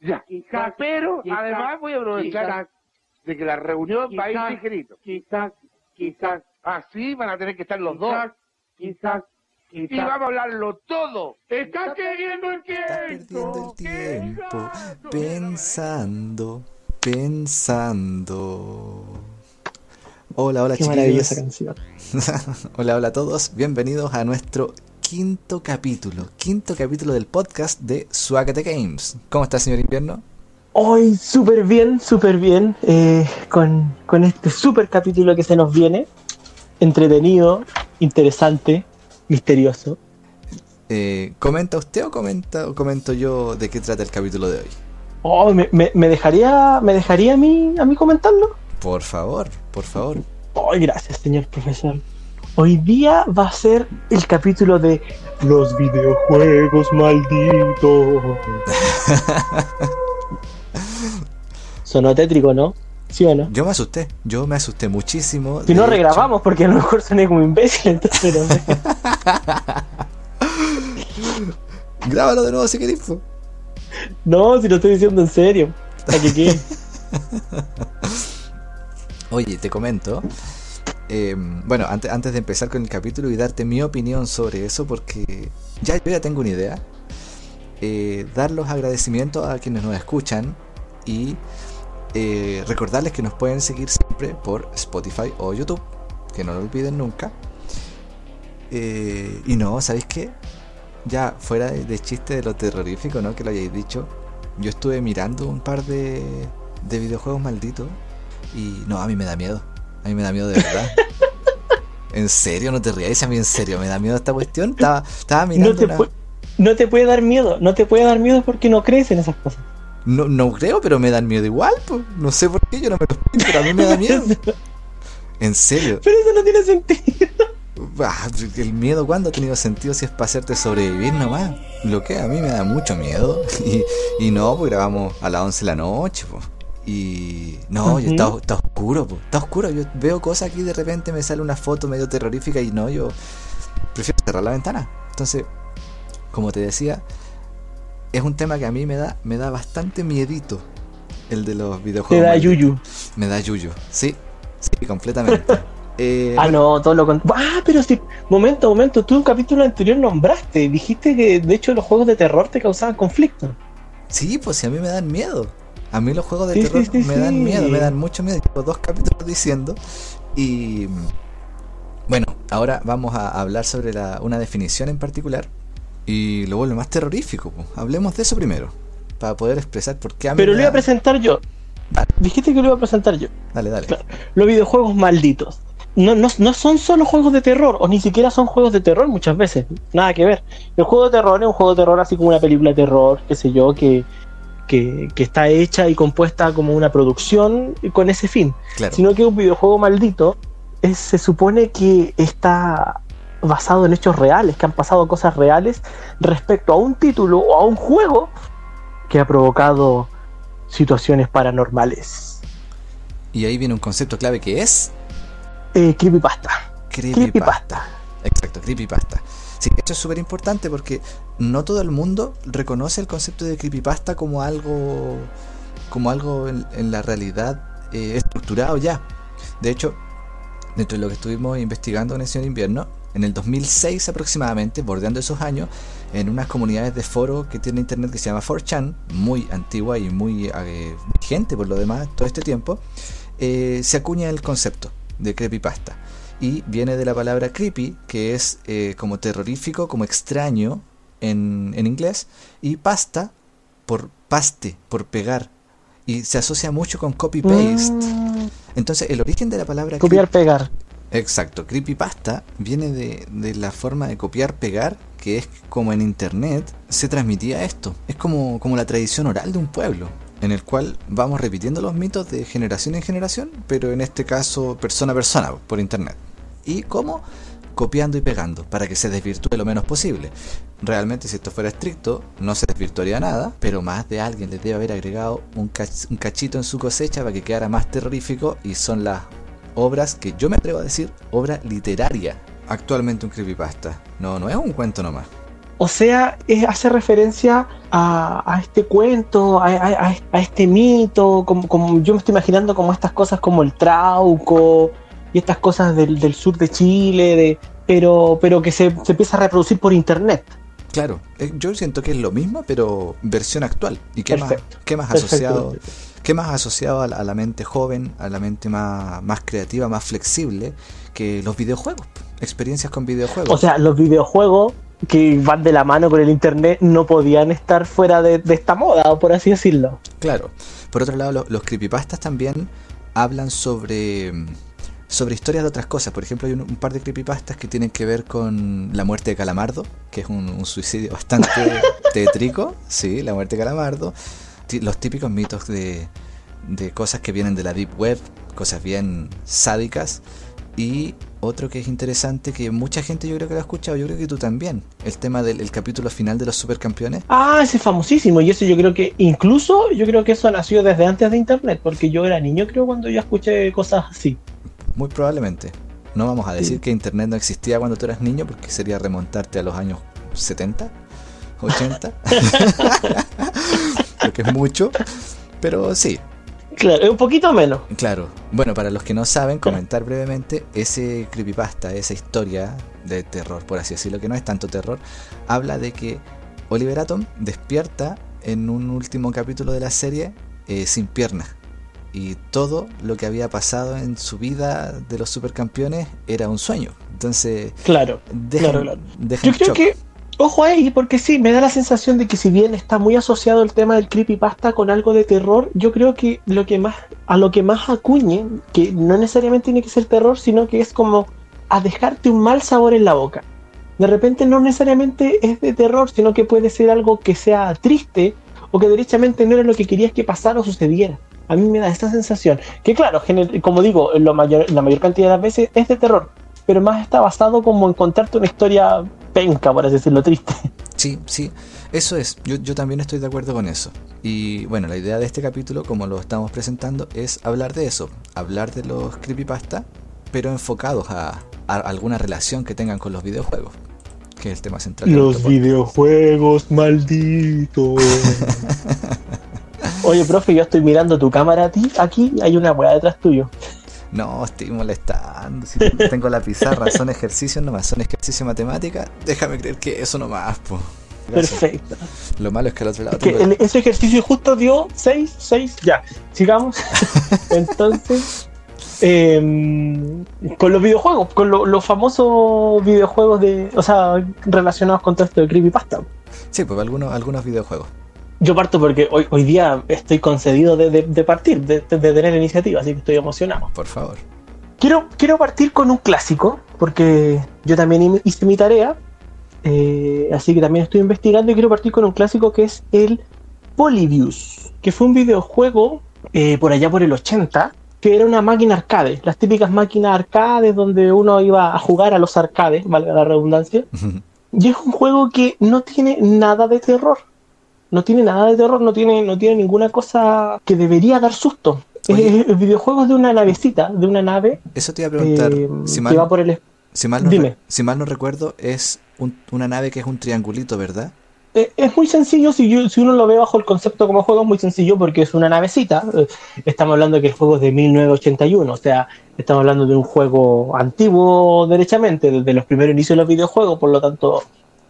Ya. Quizás, Pero quizás, además voy a aprovechar quizás, de que la reunión va a ir ligerito. quizás, quizás, Así van a tener que estar los dos. quizás, quizás, Y vamos a hablarlo todo. Está queriendo el Estás tiempo. perdiendo el tiempo pensando, pensando. Hola, hola Qué chiquillos. maravillosa canción. hola, hola a todos. Bienvenidos a nuestro quinto capítulo. Quinto capítulo del podcast de Suácate Games. ¿Cómo está, señor Invierno? Hoy súper bien, súper bien, eh, con, con este súper capítulo que se nos viene. Entretenido, interesante, misterioso. Eh, ¿Comenta usted o, comenta, o comento yo de qué trata el capítulo de hoy? Oh, me, me- me dejaría, me dejaría a mí, a mí comentarlo? Por favor, por favor. Ay, gracias, señor profesor. Hoy día va a ser el capítulo de los videojuegos malditos. Sonó tétrico, ¿no? ¿Sí o no? Yo me asusté, yo me asusté muchísimo. Si no hecho. regrabamos, porque a lo mejor soné como imbécil, entonces no sé. Grábalo de nuevo si querés. No, si lo estoy diciendo en serio. Oye, te comento. Eh, bueno, antes, antes de empezar con el capítulo y darte mi opinión sobre eso, porque ya yo ya tengo una idea. eh, dar los agradecimientos a quienes nos escuchan y eh, recordarles que nos pueden seguir siempre por Spotify o YouTube, que no lo olviden nunca. Y no, ¿sabéis qué? Ya fuera de, de chiste de lo terrorífico, ¿no? Que lo hayáis dicho. Yo estuve mirando un par de, de videojuegos malditos y no, a mí me da miedo. A mí me da miedo de verdad. ¿En serio? ¿No te rías? A mí en serio me da miedo esta cuestión. Estaba, estaba mirando No te, una- no te puede dar miedo, no te puede dar miedo porque no crees en esas cosas. No, no creo, pero me dan miedo igual. pues. No sé por qué, yo no me lo explico, pero a mí me da miedo. En serio. Pero eso no tiene sentido. El miedo, ¿cuándo ha tenido sentido si es para hacerte sobrevivir nomás? Lo que a mí me da mucho miedo. Y, y no, pues grabamos a las 11 de la noche. pues. Y no, yo está, está oscuro, pues. está oscuro. Yo veo cosas aquí de repente me sale una foto medio terrorífica y no, yo prefiero cerrar la ventana. Entonces, como te decía, es un tema que a mí me da, me da bastante miedito. El de los Te videojuegos. da malditos. yuyu. Me da yuyu, sí, sí, completamente. Eh, Ah, no, todo lo contrario. Ah, pero sí. Momento, momento. Tú en un capítulo anterior nombraste. Dijiste que de hecho los juegos de terror te causaban conflicto. Sí, pues si a mí me dan miedo. A mí los juegos de Sí, terror sí, sí, me dan miedo, me dan mucho miedo. Llevo dos capítulos diciendo. Y bueno, ahora vamos a hablar sobre la- una definición en particular. Y lo vuelve más terrorífico. pues. Hablemos de eso primero. Para poder expresar por qué a mí Pero lo iba a da- presentar yo. Dale. Dijiste que lo iba a presentar yo. Dale, dale. Claro. Los videojuegos malditos. No, no, no son solo juegos de terror, o ni siquiera son juegos de terror muchas veces. Nada que ver. El juego de terror es un juego de terror así como una película de terror, qué sé yo, que, que, que está hecha y compuesta como una producción con ese fin. Claro. Sino que un videojuego maldito es- se supone que está basado en hechos reales, que han pasado cosas reales respecto a un título o a un juego que ha provocado situaciones paranormales. Y ahí viene un concepto clave que es Eh, creepypasta. creepypasta. Creepypasta. Exacto, creepypasta. Sí, esto es súper importante porque no todo el mundo reconoce el concepto de creepypasta como algo como algo en, la realidad eh, estructurado ya. De hecho, dentro de lo que estuvimos investigando en el Señor Invierno, en el 2006 aproximadamente, bordeando esos años, en unas comunidades de foro que tiene internet que se llama 4chan, muy antigua y muy eh, vigente por lo demás todo este tiempo, eh, se acuña el concepto de creepypasta. Y viene de la palabra creepy, que es eh, como terrorífico, como extraño en, en inglés, y pasta por paste, por pegar. Y se asocia mucho con copy-paste. Mm, Entonces, el origen de la palabra copiar, pegar. Exacto, creepypasta viene de, de la forma de copiar, pegar, que es como en internet se transmitía esto. Es como, como la tradición oral de un pueblo, en el cual vamos repitiendo los mitos de generación en generación, pero en este caso persona a persona, por internet. ¿Y cómo? Copiando y pegando, para que se desvirtúe lo menos posible. Realmente, si esto fuera estricto, no se desvirtuaría nada, pero más de alguien le debe haber agregado un, cach- un cachito en su cosecha para que quedara más terrorífico, y son las obras que yo me atrevo a decir obra literaria. Actualmente un creepypasta. No, no es un cuento nomás. o sea, hace referencia a, este cuento, a, este mito, como yo me estoy imaginando como estas cosas como el trauco y estas cosas del, del sur de Chile, de, pero, pero que se, se empieza a reproducir por internet. Claro, eh, yo siento que es lo mismo, pero versión actual. ¿Y qué más, qué más Perfecto. asociado? ¿Qué más asociado a la, a la mente joven, a la mente más, más creativa, más flexible que los videojuegos? Experiencias con videojuegos. O sea, los videojuegos que van de la mano con el internet no podían estar fuera de, de esta moda, por así decirlo. Claro. Por otro lado, lo- los creepypastas también hablan sobre, sobre historias de otras cosas. Por ejemplo, hay un, par de creepypastas que tienen que ver con la muerte de Calamardo, que es un, suicidio bastante tétrico. Sí, la muerte de Calamardo. Los típicos mitos de, de cosas que vienen de la Deep Web, cosas bien sádicas. Y otro que es interesante, que mucha gente yo creo que lo ha escuchado, yo creo que tú también, el tema del el capítulo final de los supercampeones. Ah, ese es famosísimo. Y eso yo creo que, incluso yo creo que eso nació desde antes de internet, porque yo era niño, creo, cuando yo escuché cosas así. Muy probablemente. No vamos a decir que Internet no existía cuando tú eras niño, porque sería remontarte a los años 70, 80. porque es mucho. Pero sí, Claro, un poquito menos. claro. Bueno, para los que no saben, comentar brevemente, ese creepypasta, esa historia de terror, por así decirlo, que no es tanto terror, habla de que Oliver Atom despierta en un último capítulo de la serie eh, sin piernas. Y todo lo que había pasado en su vida de los supercampeones era un sueño. Entonces, Claro. dejan, Claro, claro. dejan Yo creo shock. que, ojo ahí, porque sí, me da la sensación de que si bien está muy asociado el tema del creepypasta con algo de terror, yo creo que lo que más, a lo que más acuñe, que no necesariamente tiene que ser terror, sino que es como a dejarte un mal sabor en la boca. De repente no necesariamente es de terror, sino que puede ser algo que sea triste o que derechamente no era lo que querías que pasara o sucediera. A mí me da esta sensación. Que claro, como digo, lo mayor, la mayor cantidad de las veces es de terror, pero más está basado como en contarte una historia penca, por así decirlo, triste. Sí, sí, eso es. Yo, también estoy de acuerdo con eso. Y bueno, la idea de este capítulo, como lo estamos presentando, es hablar de eso. Hablar de los creepypasta, pero enfocados a alguna relación que tengan con los videojuegos. Que es el tema central. de Los videojuegos malditos. Oye, profe, yo estoy mirando tu cámara a ti. Aquí hay una weá detrás tuyo. No, estoy molestando. Si tengo la pizarra, son ejercicios nomás, son ejercicios de matemática. Déjame creer que eso nomás, po. Gracias. Perfecto. Lo malo es que al otro lado Que tengo- el- ese ejercicio justo dio 6, 6, ya. Sigamos. Entonces, em, con los videojuegos, con lo- los famosos videojuegos de, o sea, relacionados con todo esto de creepypasta. Sí, pues algunos, algunos videojuegos. Yo parto porque hoy, hoy día estoy concedido de, de- de partir, de, tener iniciativa, así que estoy emocionado. Por favor. Quiero, quiero partir con un clásico, porque yo también hi- hice mi tarea, eh, así que también estoy investigando y quiero partir con un clásico que es el Polybius, que fue un videojuego eh, por allá por el 80, que era una máquina arcade, las típicas máquinas arcades donde uno iba a jugar a los arcades, valga la redundancia, y es un juego que no tiene nada de terror. No tiene nada de terror, no tiene, no tiene ninguna cosa que debería dar susto. Oye. Es- El videojuego es de una navecita, de una nave Eso te iba a preguntar. eh, si, que mal, va por el si, mal no, dime. si mal no recuerdo, es un- una nave que es un triangulito, ¿verdad? Eh, es muy sencillo si, yo- si uno lo ve bajo el concepto como juego es muy sencillo porque es una navecita. Eh, estamos hablando que el juego es de 1981 o sea estamos hablando de un juego antiguo derechamente desde los primeros inicios de los videojuegos por lo tanto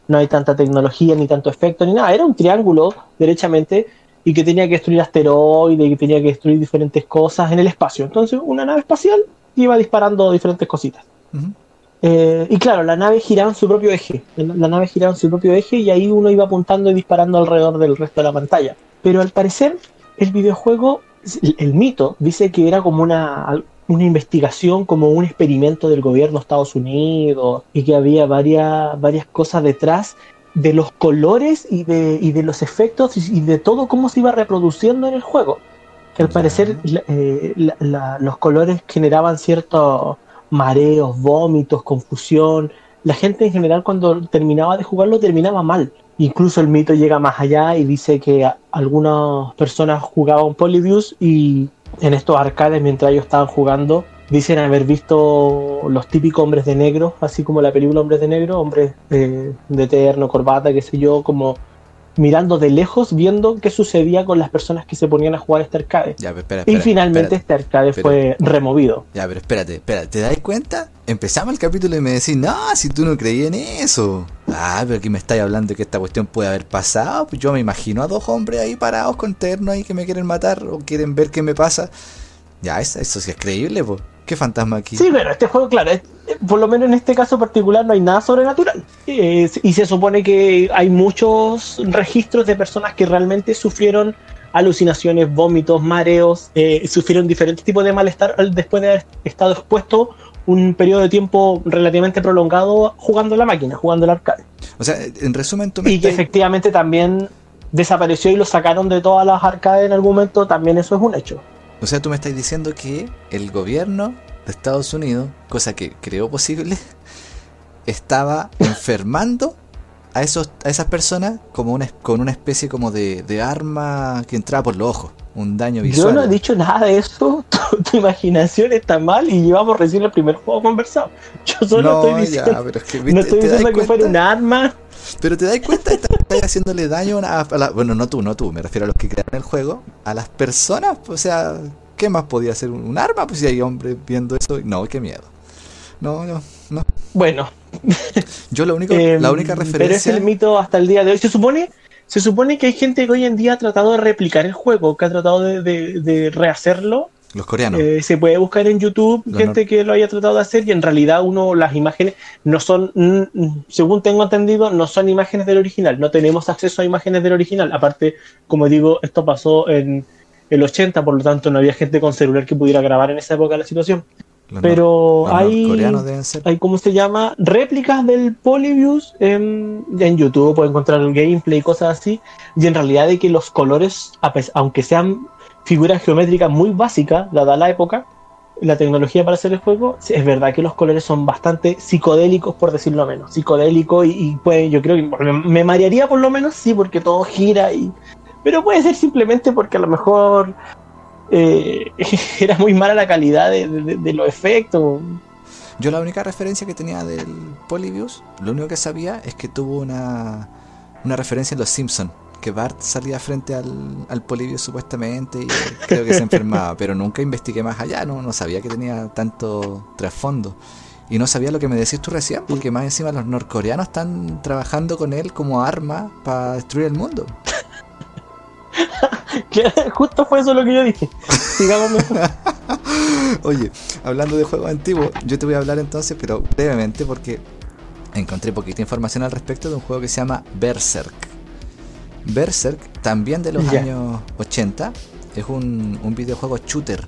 no hay tanta tecnología ni tanto efecto ni nada. Era un triángulo derechamente y que tenía que destruir asteroides y que tenía que destruir diferentes cosas en el espacio. Entonces una nave espacial iba disparando diferentes cositas. Eh, y claro, la nave giraba en su propio eje. La, nave giraba en su propio eje y ahí uno iba apuntando y disparando alrededor del resto de la pantalla. Pero al parecer, el videojuego, el, el mito, dice que era como una, una investigación, como un experimento del gobierno de Estados Unidos y que había varias, varias cosas detrás de los colores y de, y de los efectos y, de todo cómo se iba reproduciendo en el juego. Que al parecer eh, la- la- los colores generaban ciertos mareos, vómitos, confusión. La gente en general cuando terminaba de jugarlo terminaba mal. Incluso el mito llega más allá y dice que algunas personas jugaban Polybius y en estos arcades mientras ellos estaban jugando dicen haber visto los típicos hombres de negro, así como la película Hombres de Negro, hombres de terno, corbata, qué sé yo, como mirando de lejos, viendo qué sucedía con las personas que se ponían a jugar este arcade. Ya, pero espera, y espera, finalmente espérate. este arcade Pero- fue removido. Ya, pero espérate, espérate, ¿te das cuenta? Empezamos el capítulo y me decís, no, si tú no creías en eso. Ah, pero aquí me estáis hablando de que esta cuestión puede haber pasado. Pues yo me imagino a dos hombres ahí parados con terno ahí que me quieren matar o quieren ver qué me pasa. Ya, eso, eso sí es creíble, pues. ¿Qué fantasma aquí? Sí, pero este juego, claro, es- por lo menos en este caso particular no hay nada sobrenatural. Eh, y se supone que hay muchos registros de personas que realmente sufrieron alucinaciones, vómitos, mareos, eh, sufrieron diferentes tipos de malestar al- después de haber estado expuesto un periodo de tiempo relativamente prolongado jugando la máquina, jugando el arcade. O sea, en resumen, tú me Y que efectivamente también desapareció y lo sacaron de todas las arcades en algún momento, también eso es un hecho. O sea, tú me estás diciendo que el gobierno de Estados Unidos, cosa que creo posible, estaba enfermando a esos a esas personas como una, con una especie como de, de arma que entraba por los ojos, un daño visual. Yo no he dicho nada de eso, tu, tu imaginación está mal y llevamos recién el primer juego conversado. Yo solo No, estoy diciendo, ya, pero es que, ¿viste? no estoy ¿Te das diciendo que fuera un arma. Pero te das cuenta, estás estás haciéndole daño a, una- a la- bueno, no tú, no tú, me refiero a los que crearon el juego, a las personas, o sea, ¿qué más podía ser un, un arma? Pues si hay hombres viendo eso, no, qué miedo. No, no, no. Bueno, Yo lo único, eh, la única pero es referencia. el mito hasta el día de hoy. Se supone, se supone que hay gente que hoy en día ha tratado de replicar el juego, que ha tratado de, de- de rehacerlo. Los coreanos. Eh, se puede buscar en YouTube Los gente que lo haya tratado de hacer y en realidad uno las imágenes no son, según tengo entendido, no son imágenes del original. No tenemos acceso a imágenes del original. Aparte, como digo, esto pasó en el 80, por lo tanto no había gente con celular que pudiera grabar en esa época la situación. los Pero nor- hay, hay, ¿cómo se llama? Réplicas del Polybius en, en YouTube, puede encontrar el gameplay y cosas así. Y en realidad de que los colores, aunque sean figuras geométricas muy básicas, dada la época, la tecnología para hacer el juego, es verdad que los colores son bastante psicodélicos, por decirlo menos. Psicodélico y, puede, yo creo que me, marearía por lo menos, sí, porque todo gira y... Pero puede ser simplemente porque a lo mejor eh, era muy mala la calidad de los efectos. Yo la única referencia que tenía del Polybius, lo único que sabía es que tuvo una, una referencia en Los Simpsons. Que Bart salía frente al, al Polybius supuestamente y creo que se enfermaba, pero nunca investigué más allá, no, no sabía que tenía tanto trasfondo. Y no sabía lo que me decís tú recién, porque más encima los norcoreanos están trabajando con él como arma para destruir el mundo. Justo fue eso lo que yo dije. Sigamos mejor. Oye, hablando de juegos antiguos, yo te voy a hablar entonces, pero brevemente, porque encontré poquita información al respecto de un juego que se llama Berserk. Berserk, también de los años 80, es un, un videojuego shooter.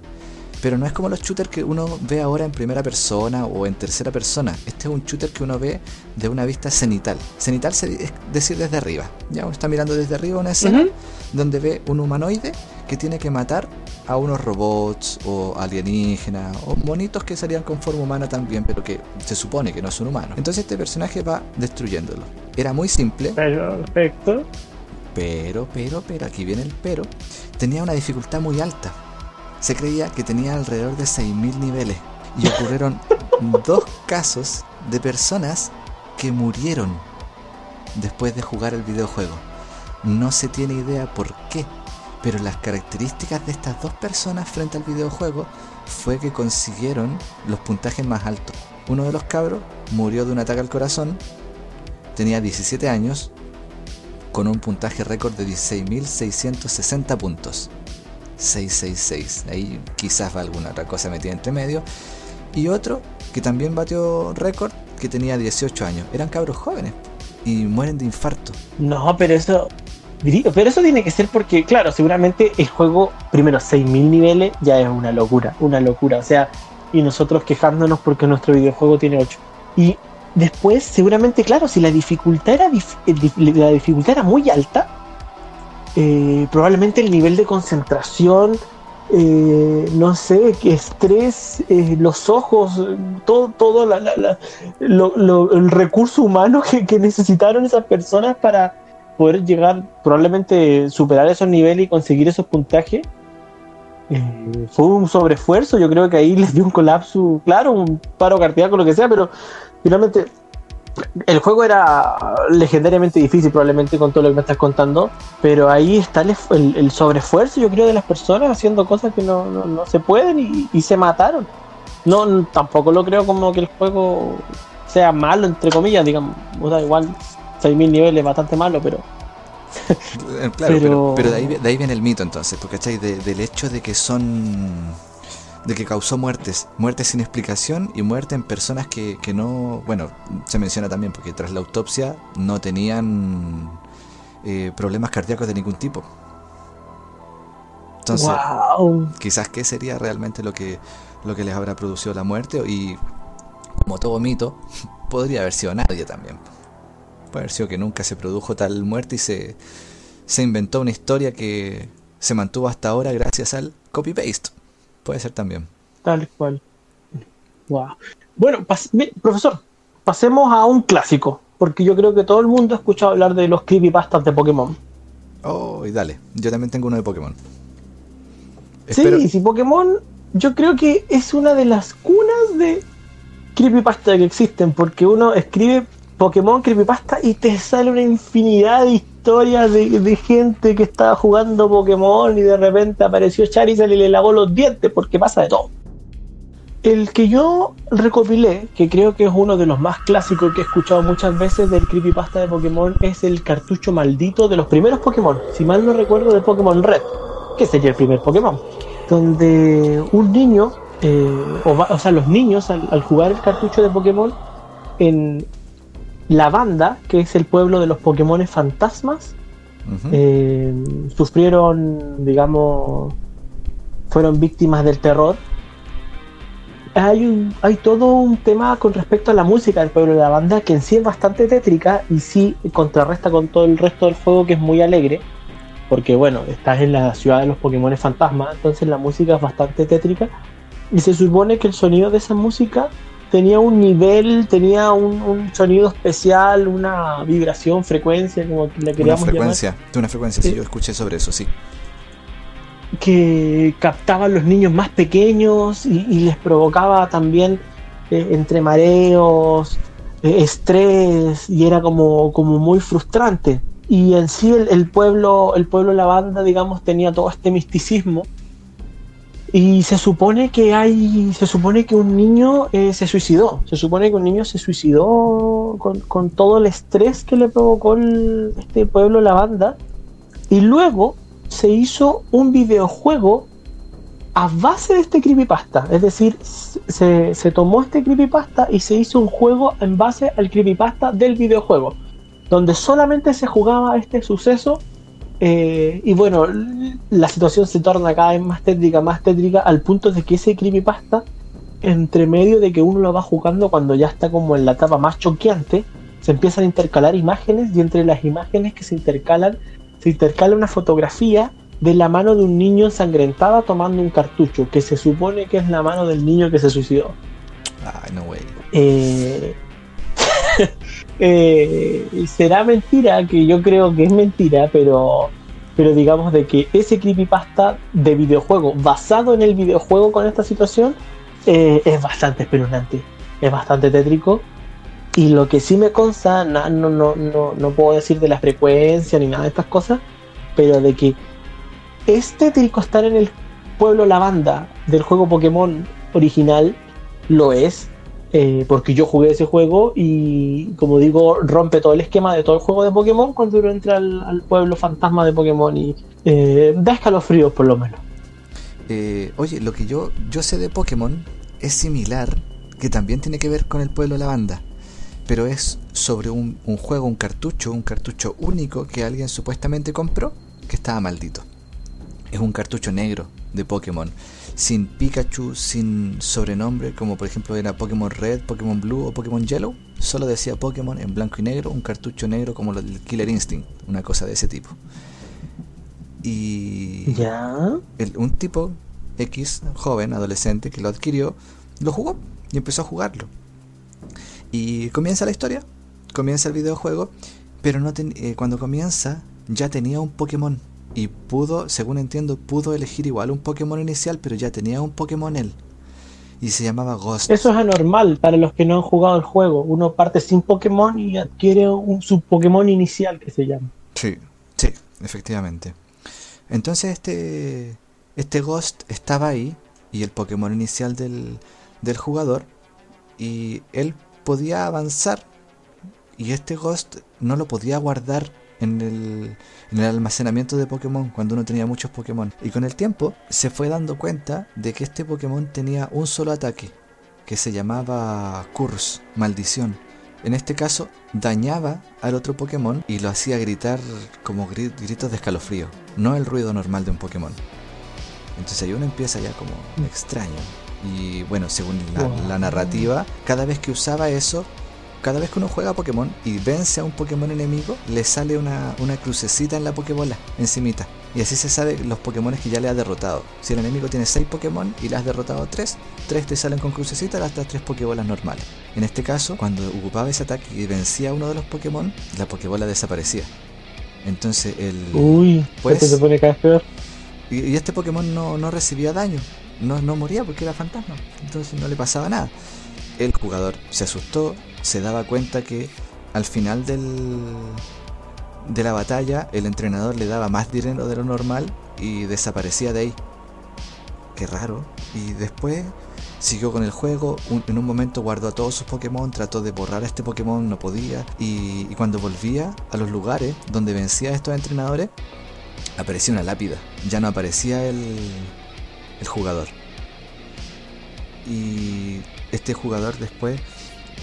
Pero no es como los shooters que uno ve ahora en primera persona o en tercera persona. Este es un shooter que uno ve de una vista cenital. Cenital se- es decir desde arriba. Ya uno está mirando desde arriba una escena Ujú. donde ve un humanoide que tiene que matar a unos robots o alienígenas o monitos que salían con forma humana también, pero que se supone que no son humanos. Entonces este personaje va destruyéndolo. Era muy simple, Perfecto. Pero, pero, pero, aquí viene el pero, tenía una dificultad muy alta. Se creía que tenía alrededor de 6.000 niveles y ocurrieron dos casos de personas que murieron después de jugar el videojuego. No se tiene idea por qué, pero las características de estas dos personas frente al videojuego fue que consiguieron los puntajes más altos. Uno de los cabros murió de un ataque al corazón, tenía 17 años, con un puntaje récord de 16.660 puntos. 666. Ahí quizás va alguna otra cosa metida entre medio. Y otro que también batió récord, que tenía 18 años. Eran cabros jóvenes y mueren de infarto. No, pero eso. Pero eso tiene que ser porque, claro, seguramente el juego, primero, 6.000 niveles ya es una locura, una locura. O sea, y nosotros quejándonos porque nuestro videojuego tiene 8. Y después, seguramente, claro, si la dificultad era, eh, la dificultad era muy alta, eh, probablemente el nivel de concentración, eh, no sé, estrés, los ojos, todo, todo la- la- el recurso humano que, necesitaron esas personas para poder llegar, probablemente superar esos niveles y conseguir esos puntajes. fue un sobreesfuerzo. Yo creo que ahí les dio un colapso, claro, un paro cardíaco, lo que sea, pero finalmente el juego era legendariamente difícil, probablemente con todo lo que me estás contando, pero ahí está el, el, el sobreesfuerzo, yo creo, de las personas haciendo cosas que no, no, no se pueden y, y, se mataron. No, tampoco lo creo como que el juego sea malo, entre comillas, digamos, o sea, igual 6.000 niveles es bastante malo, pero... claro, pero, pero, pero de, ahí, de, ahí, viene el mito entonces, ¿tú cachai? De, del hecho de que son de que causó muertes, muertes sin explicación y muerte en personas que, que, no, bueno, se menciona también porque tras la autopsia no tenían eh, problemas cardíacos de ningún tipo. Entonces, wow. quizás qué sería realmente lo que, lo que les habrá producido la muerte y como todo mito, podría haber sido nadie también. Puede haber sido que nunca se produjo tal muerte y se, se inventó una historia que se mantuvo hasta ahora gracias al copy-paste. Puede ser también. Tal cual. Wow. Bueno, pas profesor, pasemos a un clásico, porque yo creo que todo el mundo ha escuchado hablar de los creepypastas de Pokémon. Oh, y dale, yo también tengo uno de Pokémon. Espero... Sí, sí, Pokémon yo creo que es una de las cunas de creepypasta que existen, porque uno escribe Pokémon creepypasta y te sale una infinidad de historias de, de, gente que estaba jugando Pokémon y de repente apareció Charizard y le lavó los dientes, porque pasa de todo. El que yo recopilé, que creo que es uno de los más clásicos que he escuchado muchas veces del creepypasta de Pokémon, es el cartucho maldito de los primeros Pokémon, si mal no recuerdo de Pokémon Red, que sería el primer Pokémon, donde un niño, eh, o, o, sea, los niños al, al jugar el cartucho de Pokémon, en, la banda, que es el pueblo de los Pokémon fantasmas, uh -huh. eh, sufrieron, digamos, fueron víctimas del terror. Hay, un, hay todo un tema con respecto a la música del pueblo de la banda que en sí es bastante tétrica y sí contrarresta con todo el resto del juego que es muy alegre. Porque bueno, estás en la ciudad de los Pokémon fantasmas, entonces la música es bastante tétrica. Y se supone que el sonido de esa música tenía un nivel, tenía un, un, sonido especial, una vibración, frecuencia, como le queríamos una frecuencia, llamar. Una frecuencia, sí. sí, yo escuché sobre eso, sí. Que captaban los niños más pequeños y, y les provocaba también eh, entre mareos, eh, estrés, y era como, como muy frustrante. Y en sí el, el pueblo, el pueblo La Banda, digamos, tenía todo este misticismo y se supone que hay. Se supone que un niño eh, se suicidó. Se supone que un niño se suicidó con, con todo el estrés que le provocó este pueblo la banda. Y luego se hizo un videojuego a base de este creepypasta. Es decir, se, se tomó este creepypasta y se hizo un juego en base al creepypasta del videojuego. Donde solamente se jugaba este suceso eh, y bueno, la situación se torna cada vez más tétrica, más tétrica, al punto de que ese creepypasta, entre medio de que uno lo va jugando cuando ya está como en la etapa más choqueante, se empiezan a intercalar imágenes y entre las imágenes que se intercalan, se intercala una fotografía de la mano de un niño ensangrentada tomando un cartucho, que se supone que es la mano del niño que se suicidó. Ay, no way. Eh, eh, será mentira, que yo creo que es mentira, pero, pero digamos de que ese creepypasta de videojuego basado en el videojuego con esta situación eh, es bastante espeluznante, es bastante tétrico. Y lo que sí me consta, no, no, no, no, puedo decir de la frecuencia ni nada de estas cosas, pero de que es tétrico estar en el pueblo Lavanda del juego Pokémon original, lo es, eh, porque yo jugué ese juego y, como digo, rompe todo el esquema de todo el juego de Pokémon cuando uno entra al, pueblo fantasma de Pokémon y eh, da escalofríos por lo menos. Eh, oye, lo que yo, yo sé de Pokémon es similar, que también tiene que ver con el pueblo Lavanda, pero es sobre un juego, un cartucho, un cartucho único que alguien supuestamente compró que estaba maldito. Es un cartucho negro de Pokémon sin Pikachu, sin sobrenombre, como por ejemplo era Pokémon Red, Pokémon Blue o Pokémon Yellow. Solo decía Pokémon en blanco y negro, un cartucho negro como el Killer Instinct, una cosa de ese tipo. Y ¿Ya? El, un tipo X, joven, adolescente, que lo adquirió, lo jugó y empezó a jugarlo. Y comienza la historia, comienza el videojuego, pero no ten, eh, cuando comienza ya tenía un Pokémon y pudo, según entiendo, pudo elegir igual un Pokémon inicial, pero ya tenía un Pokémon él. Y se llamaba Ghost. Eso es anormal para los que no han jugado el juego. Uno parte sin Pokémon y adquiere un, su Pokémon inicial que se llama. Sí, sí, efectivamente. Entonces este, este Ghost estaba ahí y el Pokémon inicial del, del jugador y él podía avanzar y este Ghost no lo podía guardar en el, en el almacenamiento de Pokémon cuando uno tenía muchos Pokémon. Y con el tiempo se fue dando cuenta de que este Pokémon tenía un solo ataque, que se llamaba Curse, maldición. En este caso, dañaba al otro Pokémon y lo hacía gritar como gri- gritos de escalofrío, no el ruido normal de un Pokémon. Entonces ahí uno empieza ya como extraño. Y bueno, según la, la narrativa, cada vez que usaba eso, cada vez que uno juega Pokémon y vence a un Pokémon enemigo, le sale una, una crucecita en la Pokébola, encimita. Y así se sabe los Pokémon que ya le ha derrotado. Si el enemigo tiene 6 Pokémon y le has derrotado 3, 3 te salen con crucecita hasta 3 Pokébolas normales. En este caso, cuando ocupaba ese ataque y vencía a uno de los Pokémon, la Pokébola desaparecía. Entonces el... Uy, Pues- esto se pone cada vez peor. Y, y este Pokémon no, no recibía daño, no, no moría porque era fantasma, entonces no le pasaba nada. El jugador se asustó, se daba cuenta que al final del, de la batalla el entrenador le daba más dinero de lo normal y desaparecía de ahí. Qué raro. Y después siguió con el juego, en un momento guardó a todos sus Pokémon, trató de borrar a este Pokémon, no podía. Y, y cuando volvía a los lugares donde vencía a estos entrenadores, aparecía una lápida. Ya no aparecía el, el jugador. Y este jugador después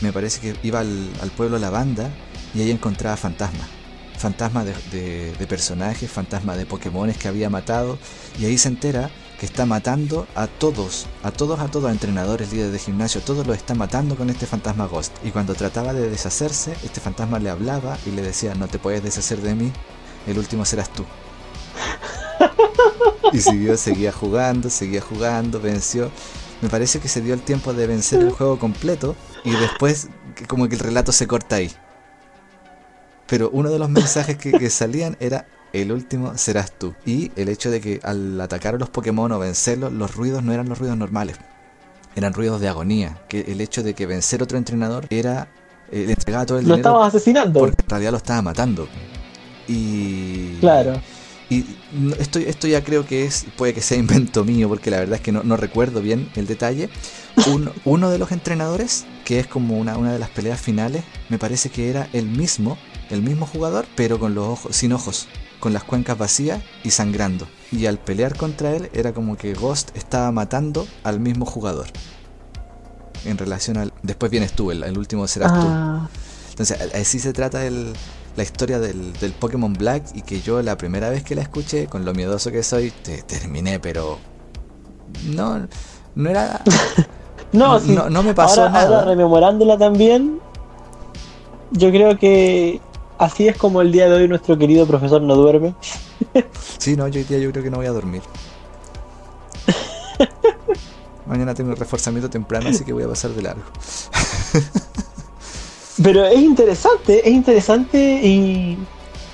me parece que iba al, al pueblo La Banda y ahí encontraba fantasmas. Fantasmas de, de- de personajes, fantasmas de Pokémones que había matado. Y ahí se entera que está matando a todos, a todos, a todos, a entrenadores, líderes de gimnasio, todos los está matando con este fantasma Ghost. Y cuando trataba de deshacerse, este fantasma le hablaba y le decía, no te puedes deshacer de mí, el último serás tú. Y siguió, seguía jugando, seguía jugando, venció. Me parece que se dio el tiempo de vencer el juego completo y después como que el relato se corta ahí. Pero uno de los mensajes que, que salían era el último serás tú. Y el hecho de que al atacar a los Pokémon o vencerlos, los ruidos no eran los ruidos normales. Eran ruidos de agonía. Que el hecho de que vencer otro entrenador era... eh, le entregaba todo el Lo dinero estabas asesinando. porque en realidad lo estaba matando. Y... Claro. Y esto, esto ya creo que es, puede que sea invento mío, porque la verdad es que no, no recuerdo bien el detalle. Un- uno de los entrenadores, que es como una, una de las peleas finales, me parece que era el mismo, el mismo jugador, pero con los ojos, sin ojos, con las cuencas vacías y sangrando. Y al pelear contra él era como que Ghost estaba matando al mismo jugador. En relación al... Después vienes tú, el, el último serás tú. Ah, Entonces, así se trata el- la historia del, del Pokémon Black y que yo la primera vez que la escuché, con lo miedoso que soy, te terminé, pero no, no era... no, sí. no, no me pasó ahora, nada. ahora rememorándola también, yo creo que así es como el día de hoy nuestro querido profesor no duerme. Sí, no, yo hoy día yo creo que no voy a dormir. Mañana tengo el reforzamiento temprano, así que voy a pasar de largo. Pero es interesante, es interesante y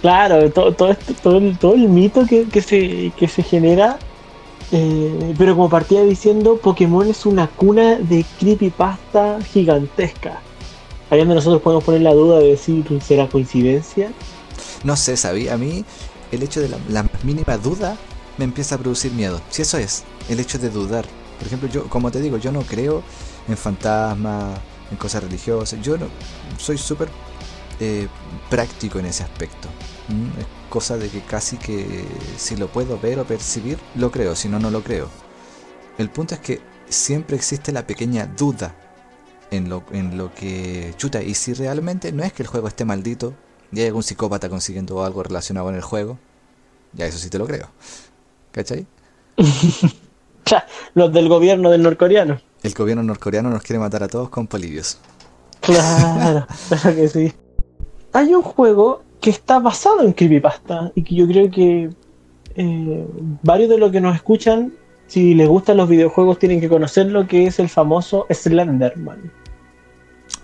claro, todo, todo, esto- todo, el, todo el mito que, que se, que se genera. Eh, pero como partía diciendo, Pokémon es una cuna de creepypasta gigantesca. Ahí donde nosotros podemos poner la duda de decir, ¿será coincidencia? No sé, sabía, a mí el hecho de la, mínima duda me empieza a producir miedo. Si eso es, el hecho de dudar. Por ejemplo, yo, como te digo, yo no creo en fantasmas, en cosas religiosas. Yo no, soy súper eh, práctico en ese aspecto. ¿m? Cosa de que casi que si lo puedo ver o percibir, lo creo, si no, no lo creo. El punto es que siempre existe la pequeña duda en lo, en lo que chuta. Y si realmente no es que el juego esté maldito, y hay algún psicópata consiguiendo algo relacionado con el juego, ya eso sí te lo creo. ¿Cachai? Los del gobierno del norcoreano. El gobierno norcoreano nos quiere matar a todos con polivios. Claro, claro que sí. Hay un juego que está basado en creepypasta y que yo creo que eh, varios de los que nos escuchan, si les gustan los videojuegos, tienen que conocerlo, que es el famoso Slenderman.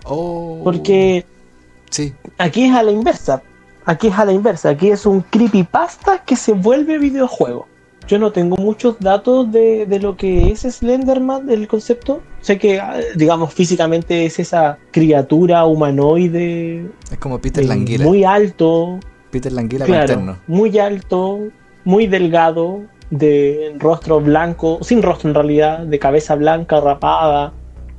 Oh. Porque Sí, aquí es a la inversa. Aquí es a la inversa, aquí es un creepypasta que se vuelve videojuego. Yo no tengo muchos datos de, de lo que es Slenderman, el concepto. Sé que, ah, digamos, físicamente es esa criatura humanoide Es como Peter Languila. muy alto, Peter Languila claro, muy alto, muy delgado, de rostro blanco, sin rostro en realidad, de cabeza blanca, rapada.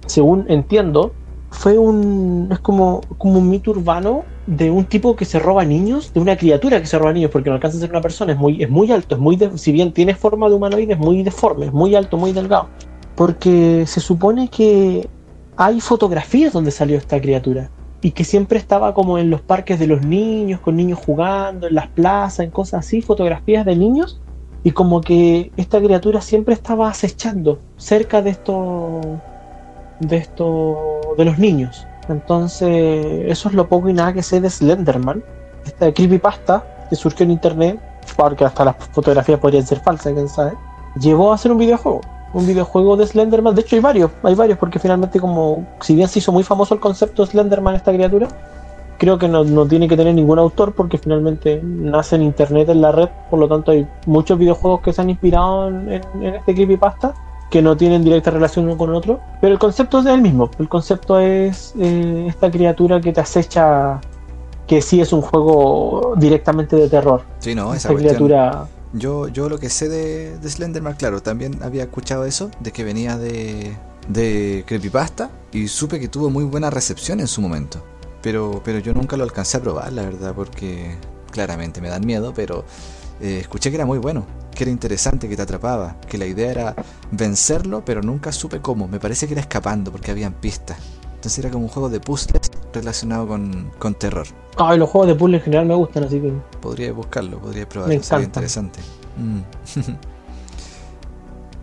Según entiendo, fue un. es como, como un mito urbano de un tipo que se roba niños, de una criatura que se roba niños, porque no alcanza a ser una persona, es muy, es muy alto, es muy de- si bien tiene forma de humanoide, es muy deforme, es muy alto, muy delgado. Porque se supone que hay fotografías donde salió esta criatura y que siempre estaba como en los parques de los niños, con niños jugando, en las plazas, en cosas así, fotografías de niños, y como que esta criatura siempre estaba acechando cerca de estos de estos de los niños. Entonces, eso es lo poco y nada que sé de Slenderman, esta creepypasta que surgió en internet, porque hasta las fotografías podrían ser falsas, quién sabe, llevó a hacer un videojuego. Un videojuego de Slenderman, de hecho hay varios, hay varios, porque finalmente como, si bien se hizo muy famoso el concepto de Slenderman, esta criatura, creo que no, no tiene que tener ningún autor porque finalmente nace en internet en la red, por lo tanto hay muchos videojuegos que se han inspirado en, en- en este creepypasta que no tienen directa relación uno con el otro, pero el concepto es el mismo, el concepto es eh, esta criatura que te acecha, que sí es un juego directamente de terror, Sí, no, esa esta cuestión. criatura... Yo, yo lo que sé de, de Slenderman, claro, también había escuchado eso, de que venía de, de Creepypasta y supe que tuvo muy buena recepción en su momento. Pero, pero yo nunca lo alcancé a probar, la verdad, porque claramente me dan miedo, pero eh, escuché que era muy bueno, que era interesante, que te atrapaba, que la idea era vencerlo, pero nunca supe cómo. Me parece que era escapando, porque habían pistas. Entonces era como un juego de puzzles relacionado con, con terror. Ay, los juegos de puzzle en general me gustan, así que... Podría buscarlo, podría probarlo, Me sería interesante. Mm.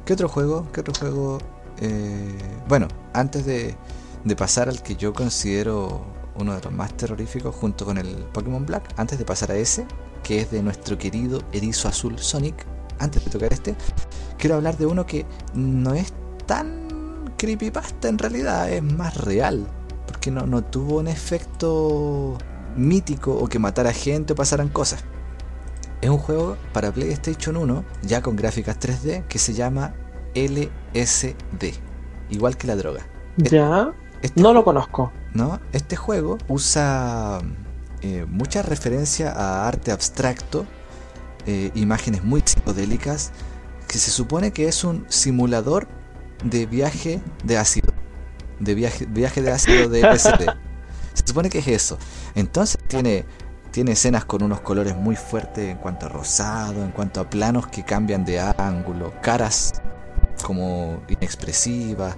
¿Qué otro juego? ¿Qué otro juego? Eh, bueno, antes de, de pasar al que yo considero uno de los más terroríficos junto con el Pokémon Black, antes de pasar a ese, que es de nuestro querido erizo azul Sonic, antes de tocar este, quiero hablar de uno que no es tan creepypasta en realidad, es más real, porque no, no tuvo un efecto mítico o que matara gente o pasaran cosas. Es un juego para PlayStation 1, ya con gráficas 3D, que se llama LSD, igual que la droga. Ya, Este no lo conozco. ¿no? Este juego usa eh, mucha referencia a arte abstracto, eh, imágenes muy psicodélicas, que se supone que es un simulador de viaje de ácido, de viaje, viaje de ácido de LSD. Se supone que es eso. Entonces tiene, tiene escenas con unos colores muy fuertes en cuanto a rosado, en cuanto a planos que cambian de ángulo, caras como inexpresivas,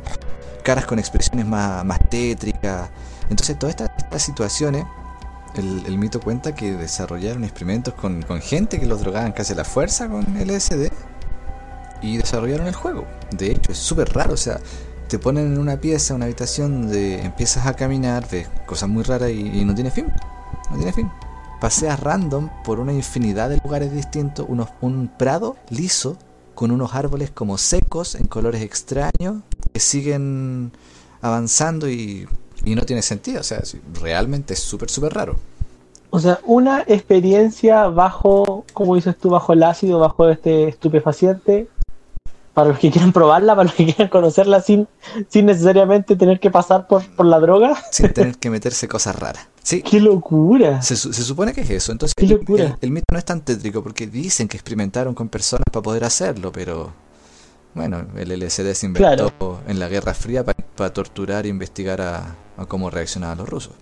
caras con expresiones más, más tétricas. Entonces todas estas, estas situaciones, el, mito cuenta que desarrollaron experimentos con, con gente que los drogaban casi a la fuerza con LSD y desarrollaron el juego. De hecho, es súper raro, o sea, te ponen en una pieza, una habitación donde empiezas a caminar, ves cosas muy raras y, y no tiene fin. No tiene fin. Paseas random por una infinidad de lugares distintos, unos, un prado liso con unos árboles como secos en colores extraños que siguen avanzando y, y no tiene sentido. O sea, realmente es súper, súper raro. O sea, una experiencia bajo, como dices tú, bajo el ácido, bajo este estupefaciente, para los que quieran probarla, para los que quieran conocerla sin, sin necesariamente tener que pasar por, por la droga. Sin tener que meterse cosas raras. Sí, ¡Qué locura! Se, se supone que es eso. Entonces, ¡Qué locura! el- el mito no es tan tétrico porque dicen que experimentaron con personas para poder hacerlo, pero bueno, el LSD se inventó en la Guerra Fría para torturar e investigar a, a cómo reaccionaban los rusos.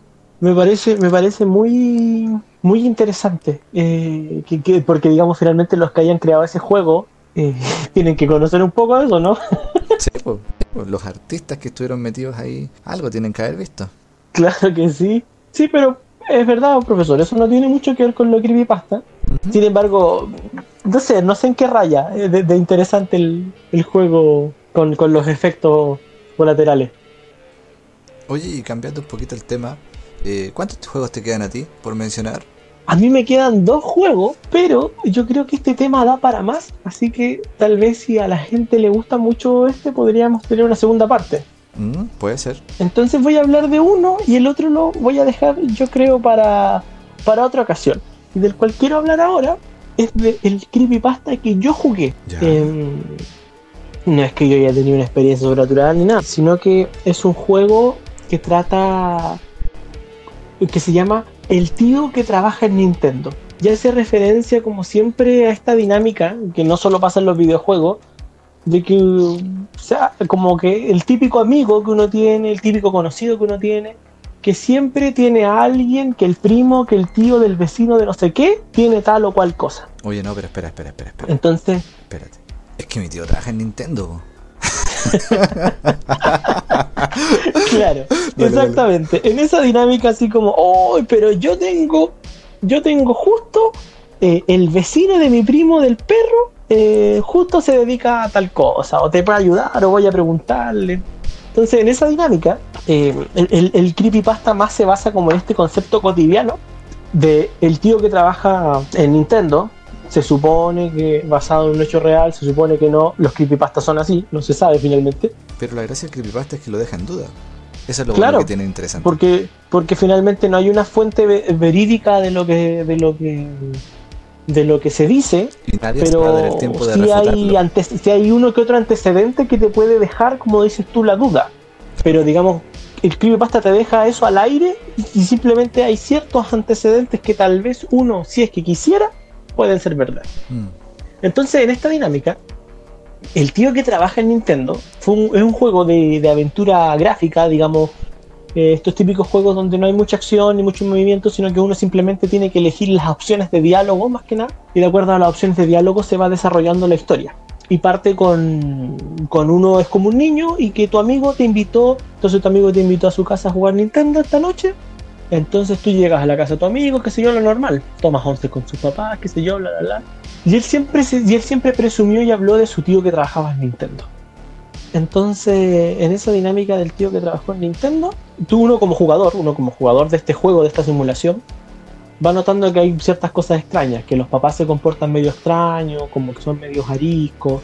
Me parece, me parece muy, muy interesante. eh, que, que- porque, digamos, finalmente los que hayan creado ese juego eh, tienen que conocer un poco de eso, ¿no? Sí, pues, pues, los artistas que estuvieron metidos ahí, algo tienen que haber visto. Claro que sí. Sí, pero es verdad, profesor, eso no tiene mucho que ver con lo creepypasta. Ujú. Sin embargo, no sé, no sé en qué raya eh, de, de interesante el, el juego con, con los efectos colaterales. Oye, y cambiando un poquito el tema, eh, ¿cuántos juegos te quedan a ti por mencionar? A mí me quedan dos juegos, pero yo creo que este tema da para más, así que tal vez si a la gente le gusta mucho este, podríamos tener una segunda parte. Mm, puede ser. Entonces voy a hablar de uno y el otro lo voy a dejar, yo creo, para, para otra ocasión. y del cual quiero hablar ahora es del creepypasta que yo jugué. No es que yo haya tenido una experiencia sobrenatural ni nada, sino que es un juego que trata. que se llama El tío que trabaja en Nintendo. Ya hace referencia, como siempre, a esta dinámica que no solo pasa en los videojuegos, de que, o sea, como que el típico amigo que uno tiene, el típico conocido que uno tiene, que siempre tiene a alguien, que el primo, que el tío del vecino de no sé qué, tiene tal o cual cosa. Oye, no, pero espera, espera, espera, espera. Entonces, Espérate. Es que mi tío trabaja en Nintendo. po. claro, exactamente. En esa dinámica así como, oh, pero yo tengo, yo tengo justo eh, el vecino de mi primo del perro, eh, justo se dedica a tal cosa, o te puede ayudar, o voy a preguntarle. Entonces, en esa dinámica, eh, el, el- el creepypasta más se basa como en este concepto cotidiano de el tío que trabaja en Nintendo. Se supone que basado en un hecho real, se supone que no. Los creepypastas son así, no se sabe finalmente. Pero la gracia del creepypasta es que lo deja en duda. Eso es lo Claro, bueno que tiene interesante. porque porque finalmente no hay una fuente ve- verídica de lo que de lo que de lo que se dice y nadie pero el tiempo de sí hay antes sí hay uno que otro antecedente que te puede dejar como dices tú la duda pero digamos el creepypasta te deja eso al aire y simplemente hay ciertos antecedentes que tal vez uno si es que quisiera pueden ser verdad Mm. entonces, en esta dinámica, el tío que trabaja en Nintendo fue un- es un juego de, de aventura gráfica, digamos, eh, estos típicos juegos donde no hay mucha acción ni mucho movimiento, sino que uno simplemente tiene que elegir las opciones de diálogo más que nada, y de acuerdo a las opciones de diálogo se va desarrollando la historia. Y parte con, con uno es como un niño y que tu amigo te invitó, entonces tu amigo te invitó a su casa a jugar Nintendo esta noche. Entonces tú llegas a la casa de tu amigo, qué sé yo, lo normal. Tomas once con sus papás, qué sé yo, bla, bla, bla. Y él siempre, y él siempre presumió y habló de su tío que trabajaba en Nintendo. Entonces, en esa dinámica del tío que trabajó en Nintendo, tú uno como jugador, uno como jugador de este juego, de esta simulación, va notando que hay ciertas cosas extrañas, que los papás se comportan medio extraños, como que son medio ariscos,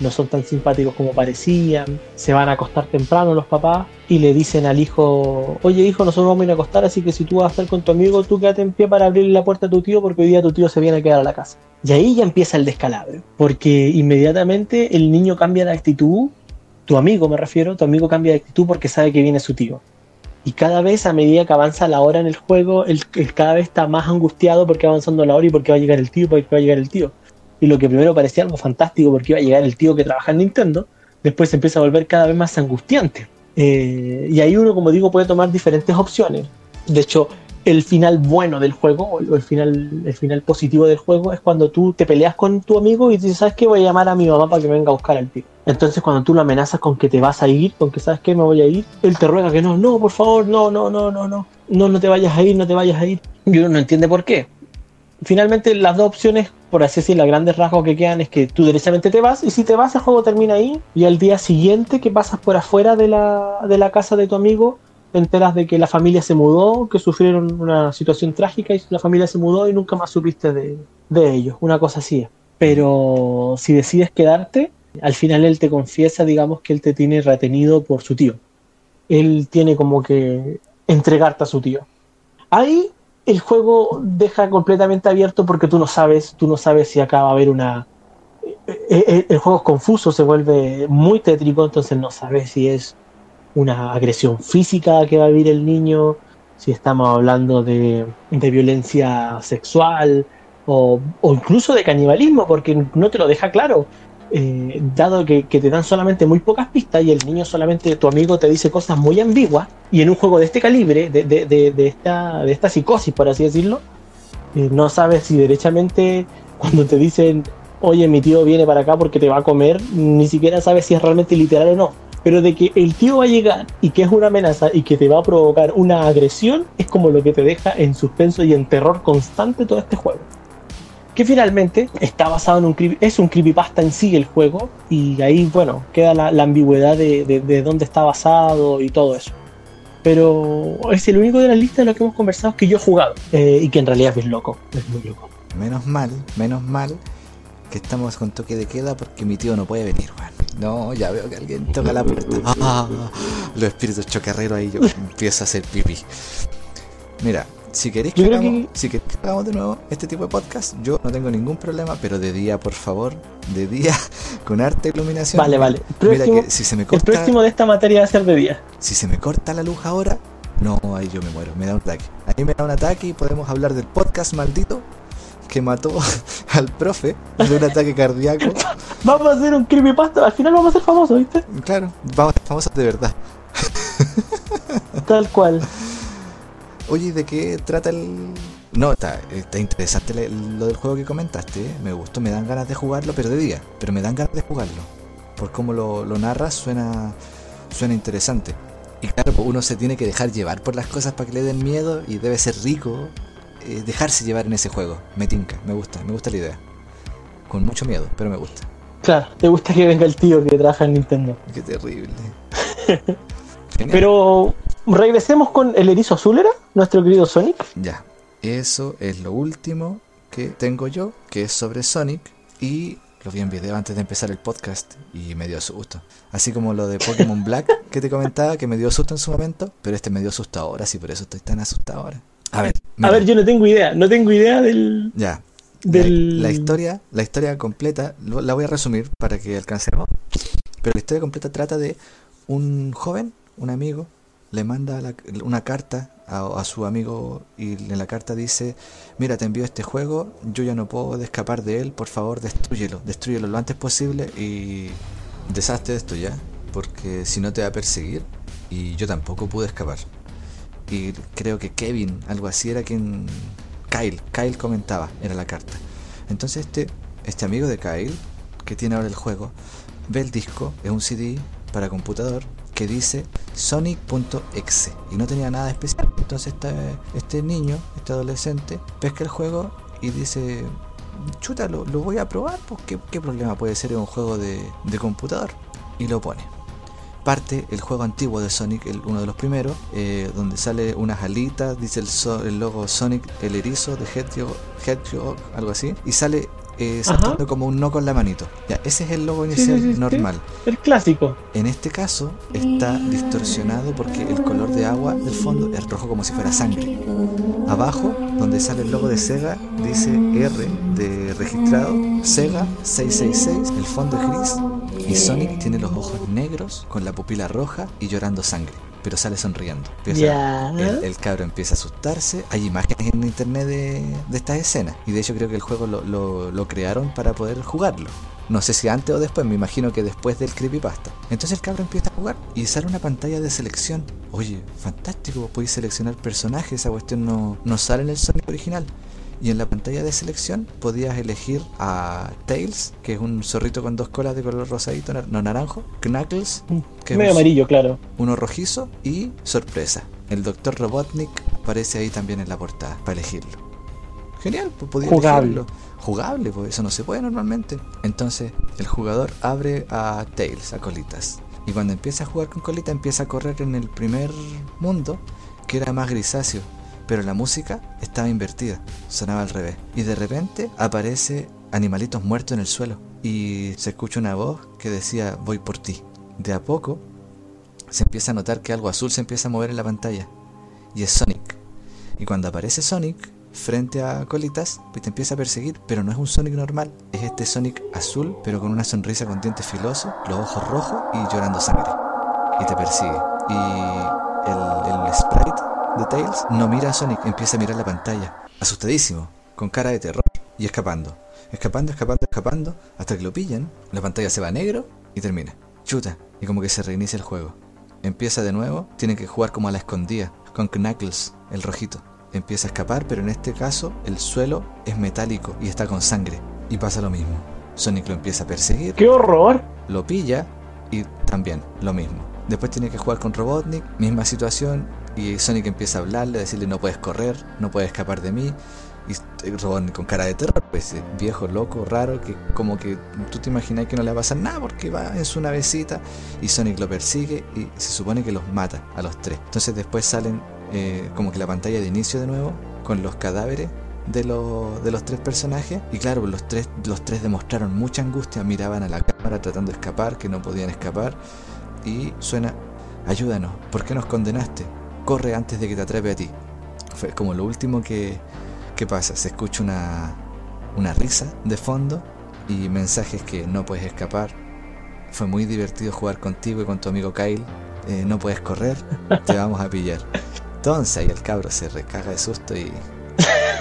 no son tan simpáticos como parecían, se van a acostar temprano los papás y le dicen al hijo, oye hijo, nosotros vamos a ir a acostar, así que si tú vas a estar con tu amigo, tú quédate en pie para abrirle la puerta a tu tío porque hoy día tu tío se viene a quedar a la casa. Y ahí ya empieza el descalabro, porque inmediatamente el niño cambia de actitud, tu amigo me refiero, tu amigo cambia de actitud porque sabe que viene su tío. Y cada vez, a medida que avanza la hora en el juego, él, cada vez está más angustiado porque va avanzando la hora y porque va a llegar el tío, porque va a llegar el tío. Y lo que primero parecía algo fantástico porque iba a llegar el tío que trabaja en Nintendo, después se empieza a volver cada vez más angustiante. Eh, y ahí uno, como digo, puede tomar diferentes opciones. De hecho, el final bueno del juego, o el final, el final positivo del juego, es cuando tú te peleas con tu amigo y dices, ¿sabes qué? Voy a llamar a mi mamá para que me venga a buscar al tío. Entonces, cuando tú lo amenazas con que te vas a ir, con que sabes qué, me voy a ir, él te ruega que no, no, por favor, no, no, no, no, no, no, no te vayas a ir, no te vayas a ir. Y uno no entiende por qué. Finalmente, las dos opciones, por así decirlo, a grandes rasgos que quedan es que tú directamente te vas y si te vas, el juego termina ahí. Y al día siguiente que pasas por afuera de la, de la casa de tu amigo, te enteras de que la familia se mudó, que sufrieron una situación trágica y la familia se mudó y nunca más supiste de, de ellos. Una cosa así. Pero si decides quedarte, al final él te confiesa, digamos, que él te tiene retenido por su tío. Él tiene como que entregarte a su tío. Ahí el juego deja completamente abierto porque tú no sabes, tú no sabes si acá va a haber una... eh, eh, El juego es confuso, se vuelve muy tétrico, entonces no sabes si es una agresión física que va a vivir el niño, si estamos hablando de, violencia sexual o incluso de canibalismo, porque no te lo deja claro. Eh, dado que, te dan solamente muy pocas pistas y el niño solamente, tu amigo te dice cosas muy ambiguas, y en un juego de este calibre, de, de, de, de esta, de esta psicosis, por así decirlo, eh, no sabes si derechamente cuando te dicen, oye, mi tío viene para acá porque te va a comer, ni siquiera sabes si es realmente literal o no. Pero de que el tío va a llegar y que es una amenaza y que te va a provocar una agresión, es como lo que te deja en suspenso y en terror constante todo este juego que finalmente está basado en un creepy, es un creepypasta en sí el juego y ahí bueno queda la, la ambigüedad de, de, de, dónde está basado y todo eso. Pero es el único de la lista de lo que hemos conversado que yo he jugado eh, y que en realidad es bien loco es muy loco. Menos mal menos mal que estamos con toque de queda porque mi tío no puede venir man. no ya veo que alguien toca la puerta. Ah, los espíritus chocarreros ahí yo empiezo a hacer pipí. Mira Si queréis que, hagamos, que- si queréis que hagamos de nuevo este tipo de podcast, yo no tengo ningún problema, pero de día, por favor, de día, con harta iluminación. Vale, vale. Mira próximo, que si se me el próximo de esta materia va a ser de día. si se me corta la luz ahora, no, ahí yo me muero, me da un ataque. Ahí me da un ataque y podemos hablar del podcast maldito que mató al profe de un ataque cardíaco. Vamos a hacer un creepypasta. Al final vamos a ser famosos, ¿viste? Claro, vamos a ser famosos de verdad. Tal cual. Oye, ¿y ¿de qué trata el...? No, está, está interesante lo del juego que comentaste, ¿eh? me gustó, me dan ganas de jugarlo, pero de día, pero me dan ganas de jugarlo. Por cómo lo, lo narras suena, suena interesante. Y claro, pues uno se tiene que dejar llevar por las cosas para que le den miedo y debe ser rico eh, dejarse llevar en ese juego. Me tinca, me gusta, me gusta la idea. Con mucho miedo, pero me gusta. Claro, te gusta que venga el tío que trabaja en Nintendo. Qué terrible. Pero regresemos con el erizo azul, ¿era? Nuestro querido Sonic. Ya, eso es lo último que tengo yo, que es sobre Sonic. Y lo vi en video antes de empezar el podcast y me dio susto. Así como lo de Pokémon Black que te comentaba, que me dio susto en su momento, pero este me dio susto ahora, sí, por eso estoy tan asustado ahora. A ver, A ver, yo no tengo idea. No tengo idea del. ya. del- La, la historia, la historia completa, lo- la voy a resumir para que alcancemos. Pero la historia completa trata de un joven, un amigo, le manda una carta a, a su amigo y en la carta dice, mira, te envío este juego, yo ya no puedo escapar de él, por favor, destruyelo, destruyelo lo antes posible y deshazte de esto ya, porque si no te va a perseguir y yo tampoco pude escapar. Y creo que Kevin, algo así, era quien... Kyle, Kyle comentaba, era la carta. Entonces este, este amigo de Kyle, que tiene ahora el juego, ve el disco, es un CD para computador, que dice Sonic.exe y no tenía nada especial. Entonces este, este niño, este adolescente, pesca el juego y dice, chuta, lo, voy a probar, pues ¿qué, qué problema puede ser en un juego de, de computador. Y lo pone. Parte el juego antiguo de Sonic, el, uno de los primeros, eh, donde sale unas alitas, dice el, so- el logo Sonic, el erizo de Hedgehog, Hedgehog, algo así, y sale eh, saltando como un no con la manito. Ya, ese es el logo inicial sí, sí, sí. normal. El clásico. En este caso está distorsionado porque el color de agua del fondo es rojo como si fuera sangre. Abajo, donde sale el logo de Sega, dice R de registrado, Sega 666, el fondo es gris y Sonic tiene los ojos negros con la pupila roja y llorando sangre, pero sale sonriendo. Empieza- el, el cabro empieza a asustarse. Hay imágenes en internet de, de estas escenas. Y de hecho creo que el juego lo, lo- lo crearon para poder jugarlo. No sé si antes o después, me imagino que después del creepypasta. Entonces el cabro empieza a jugar y sale una pantalla de selección. Oye, fantástico, podéis seleccionar personajes, esa cuestión no, no sale en el Sonic original. Y en la pantalla de selección podías elegir a Tails, que es un zorrito con dos colas de color rosadito, no naranjo, Knuckles, que es Medio un- amarillo, claro. uno rojizo y sorpresa. El Dr. Robotnik aparece ahí también en la portada para elegirlo. Genial, pues podía Jugable. elegirlo. Jugable, pues eso no se puede normalmente. Entonces el jugador abre a Tails, a Colitas. Y cuando empieza a jugar con Colita empieza a correr en el primer mundo, que era más grisáceo. Pero la música estaba invertida, sonaba al revés. Y de repente aparece animalitos muertos en el suelo. Y se escucha una voz que decía, voy por ti. De a poco se empieza a notar que algo azul se empieza a mover en la pantalla. Y es Sonic. Y cuando aparece Sonic frente a Colitas, pues te empieza a perseguir, pero no es un Sonic normal, es este Sonic azul, pero con una sonrisa con dientes filosos, los ojos rojos y llorando sangre. Y te persigue. Y el, el sprite de Tails no mira a Sonic, empieza a mirar la pantalla, asustadísimo, con cara de terror, y escapando. Escapando, escapando, escapando, hasta que lo pillan, la pantalla se va a negro y termina. Chuta, y como que se reinicia el juego. Empieza de nuevo, tiene que jugar como a la escondida, con Knuckles, el rojito. Empieza a escapar, pero en este caso el suelo es metálico y está con sangre. Y pasa lo mismo. Sonic lo empieza a perseguir, ¡Qué horror! lo pilla y también lo mismo. Después tiene que jugar con Robotnik, misma situación, y Sonic empieza a hablarle, a decirle no puedes correr, no puedes escapar de mí. Y Robotnik con cara de terror, pues ese viejo, loco, raro, que como que tú te imaginas que no le va a pasar nada porque va en su navecita y Sonic lo persigue y se supone que los mata a los tres. Entonces después salen eh, como que la pantalla de inicio de nuevo con los cadáveres de, los de los tres personajes y claro, los tres, los tres demostraron mucha angustia, miraban a la cámara tratando de escapar, que no podían escapar y suena, ayúdanos, ¿por qué nos condenaste? Corre antes de que te atrape a ti. Fue como lo último que, que pasa. Se escucha una, una risa de fondo y mensajes que no puedes escapar. Fue muy divertido jugar contigo y con tu amigo Kyle. Eh, no puedes correr, te vamos a pillar. Entonces ahí el cabro se recaga de susto y,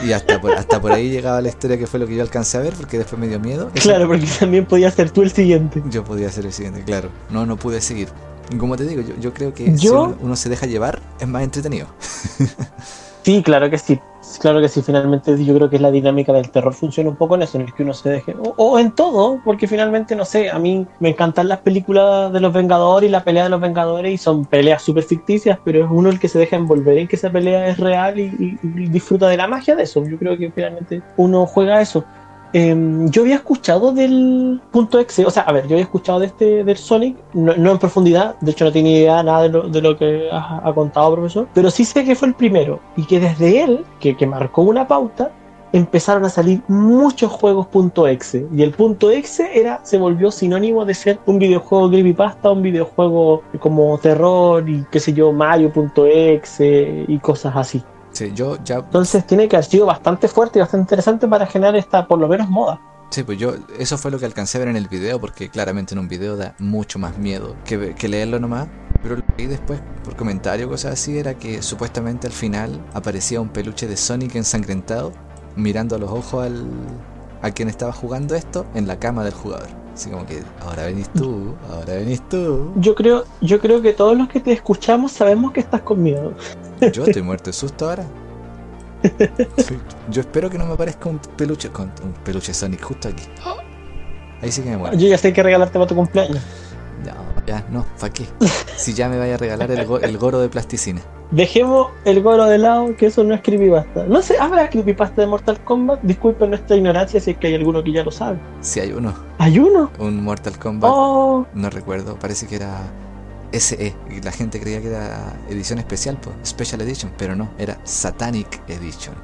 y hasta, por, hasta por ahí llegaba la historia que fue lo que yo alcancé a ver porque después me dio miedo. Claro, porque también podía ser tú el siguiente. Yo podía ser el siguiente, claro. No, no pude seguir. Como te digo, yo, yo creo que si uno, uno se deja llevar, es más entretenido. Sí, claro que sí. Claro que sí, finalmente yo creo que la dinámica del terror funciona un poco en eso, en el que uno se deje. O, o en todo, porque finalmente, no sé, a mí me encantan las películas de los Vengadores y la pelea de los Vengadores y son peleas súper ficticias, pero es uno el que se deja envolver en que esa pelea es real y, y- y disfruta de la magia de eso. Yo creo que finalmente uno juega a eso. Em, yo había escuchado del punto exe, o sea, a ver, yo había escuchado de este del Sonic, no, en profundidad, de hecho no tenía idea nada de lo, de lo que ha, contado profesor, pero sí sé que fue el primero y que desde él, que, que marcó una pauta, empezaron a salir muchos juegos punto exe y el punto exe era se volvió sinónimo de ser un videojuego creepypasta, un videojuego como terror y qué sé yo, Mario punto exe y cosas así. Sí, yo ya. Entonces tiene que haber sido bastante fuerte y bastante interesante para generar esta, por lo menos, moda. Sí, pues yo. Eso fue lo que alcancé a ver en el video, porque claramente en un video da mucho más miedo que leerlo nomás. Pero lo que vi después, por comentario, cosas así, era que supuestamente al final aparecía un peluche de Sonic ensangrentado, mirando a los ojos al. a quien estaba jugando esto en la cama del jugador. Así como que, ahora venís tú, ahora venís tú. Yo creo, yo creo que todos los que te escuchamos sabemos que estás con miedo. Yo estoy muerto de susto ahora. Sí, Yo espero que no me aparezca un peluche con un peluche Sonic justo aquí. Ahí sí que me muero. Yo ya sé que regalarte para tu cumpleaños. No, ya, no, ¿para qué? Si ya me vaya a regalar el, go- el goro de plasticina. Dejemos el goro de lado, que eso no es creepypasta. No sé, ¿habrá creepypasta de Mortal Kombat? Disculpen nuestra ignorancia si es que hay alguno que ya lo sabe. Si hay uno, ¿Hay uno? un Mortal Kombat, Oh, no recuerdo, parece que era SE. Y la gente creía que era edición especial, pues, Special Edition, pero no, era Satanic Edition.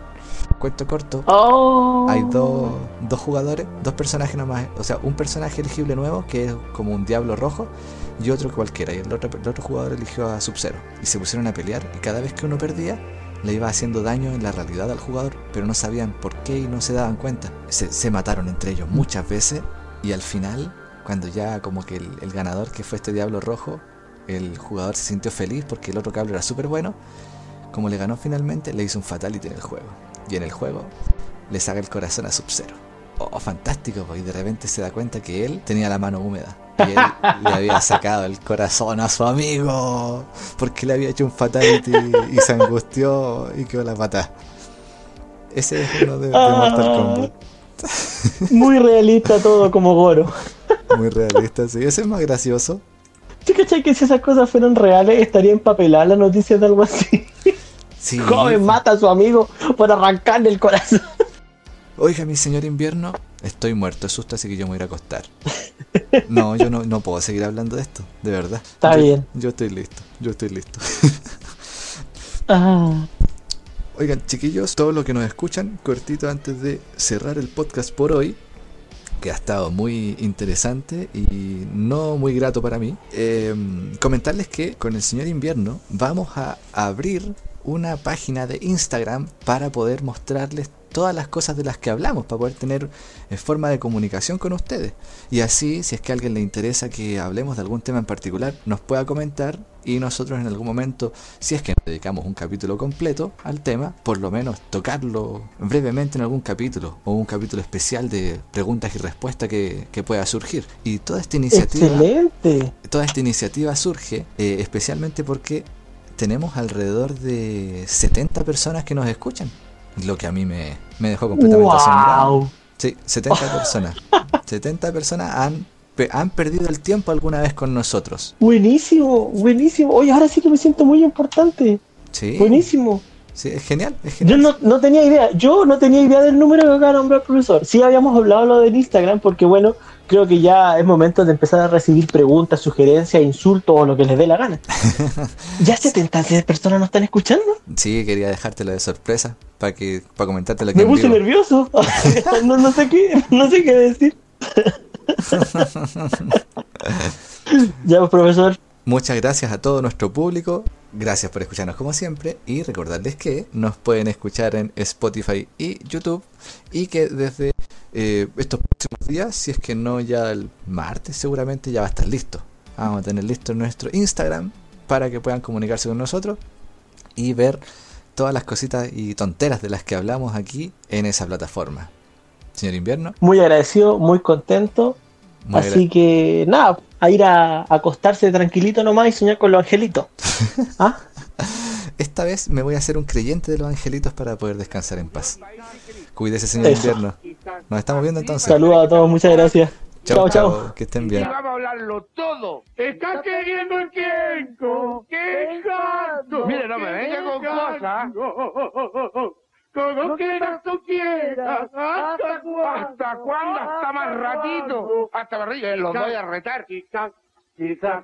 Cuento corto, oh. hay dos, dos jugadores, dos personajes nomás, o sea, un personaje elegible nuevo que es como un diablo rojo y otro cualquiera. Y el otro, el otro jugador eligió a Sub-Zero y se pusieron a pelear. Y cada vez que uno perdía, le iba haciendo daño en la realidad al jugador, pero no sabían por qué y no se daban cuenta. Se, se mataron entre ellos muchas veces y al final, cuando ya como que el, el ganador que fue este diablo rojo, el jugador se sintió feliz porque el otro cable era súper bueno. Como le ganó finalmente, le hizo un fatality en el juego. Y en el juego le saca el corazón a Sub-Zero. Oh, fantástico, y de repente se da cuenta que él tenía la mano húmeda. Y él le había sacado el corazón a su amigo. Porque le había hecho un fatality y se angustió y quedó la pata. Ese es uno de, de Mortal Kombat. Muy realista todo como goro. Muy realista, sí. Ese es más gracioso. ¿Tú cachai que si esas cosas fueran reales estaría empapelada la noticia de algo así? Sí. Joven mata a su amigo por arrancarle el corazón. Oiga, mi señor invierno, estoy muerto de susto, así que yo me voy a ir a acostar. No, yo no, no puedo seguir hablando de esto, de verdad. Está Yo- bien. Yo estoy listo, yo estoy listo. Ah, Oigan, chiquillos, todo lo que nos escuchan, cortito antes de cerrar el podcast por hoy, que ha estado muy interesante y no muy grato para mí, eh, comentarles que con el señor invierno vamos a abrir una página de Instagram para poder mostrarles todas las cosas de las que hablamos, para poder tener eh, forma de comunicación con ustedes. Y así, si es que a alguien le interesa que hablemos de algún tema en particular, nos pueda comentar y nosotros en algún momento, si es que nos dedicamos un capítulo completo al tema, por lo menos tocarlo brevemente en algún capítulo o un capítulo especial de preguntas y respuestas que, que pueda surgir. Y toda esta iniciativa excelente. toda esta iniciativa surge eh, especialmente porque tenemos alrededor de 70 personas que nos escuchan. Lo que a mí me, me dejó completamente asombrado. Wow. Sí, 70 personas. 70 personas han, han perdido el tiempo alguna vez con nosotros. Buenísimo, buenísimo. Oye, ahora sí que me siento muy importante. Sí, Buenísimo. Sí, es genial, es Yo no, no tenía idea, yo no tenía idea del número que acaba de nombrar el profesor. Sí habíamos hablado lo del Instagram porque bueno, creo que ya es momento de empezar a recibir preguntas, sugerencias, insultos o lo que les dé la gana. ¿Ya 70 personas nos están escuchando? Sí, quería dejártelo de sorpresa para que para comentarte lo que Me puse vivo. nervioso. no, no sé qué, no sé qué decir. ya pues profesor, Muchas gracias a todo nuestro público Gracias por escucharnos como siempre y recordarles que nos pueden escuchar en Spotify y YouTube y que desde eh, estos próximos días, si es que no ya el martes seguramente ya va a estar listo. Vamos a tener listo nuestro Instagram para que puedan comunicarse con nosotros y ver todas las cositas y tonteras de las que hablamos aquí en esa plataforma. Señor Invierno. Muy agradecido, muy contento. muy Así que nada, a ir a, a acostarse tranquilito nomás y soñar con los angelitos. ¿Ah? Esta vez me voy a hacer un creyente de los angelitos para poder descansar en paz. Cuídese, señor Eso. Invierno. Nos estamos viendo entonces. Saludos a todos, muchas gracias. Chao, Chao. Que estén Y bien. vamos a hablarlo todo. Está queriendo el tiempo. Quejando. Mire, no me venga con cosas. Como quieras tú quieras. ¿Hasta cuándo? ¿Hasta cuándo? Hasta más ratito. Hasta más ratito. Los voy a retar. Quizás, quizás,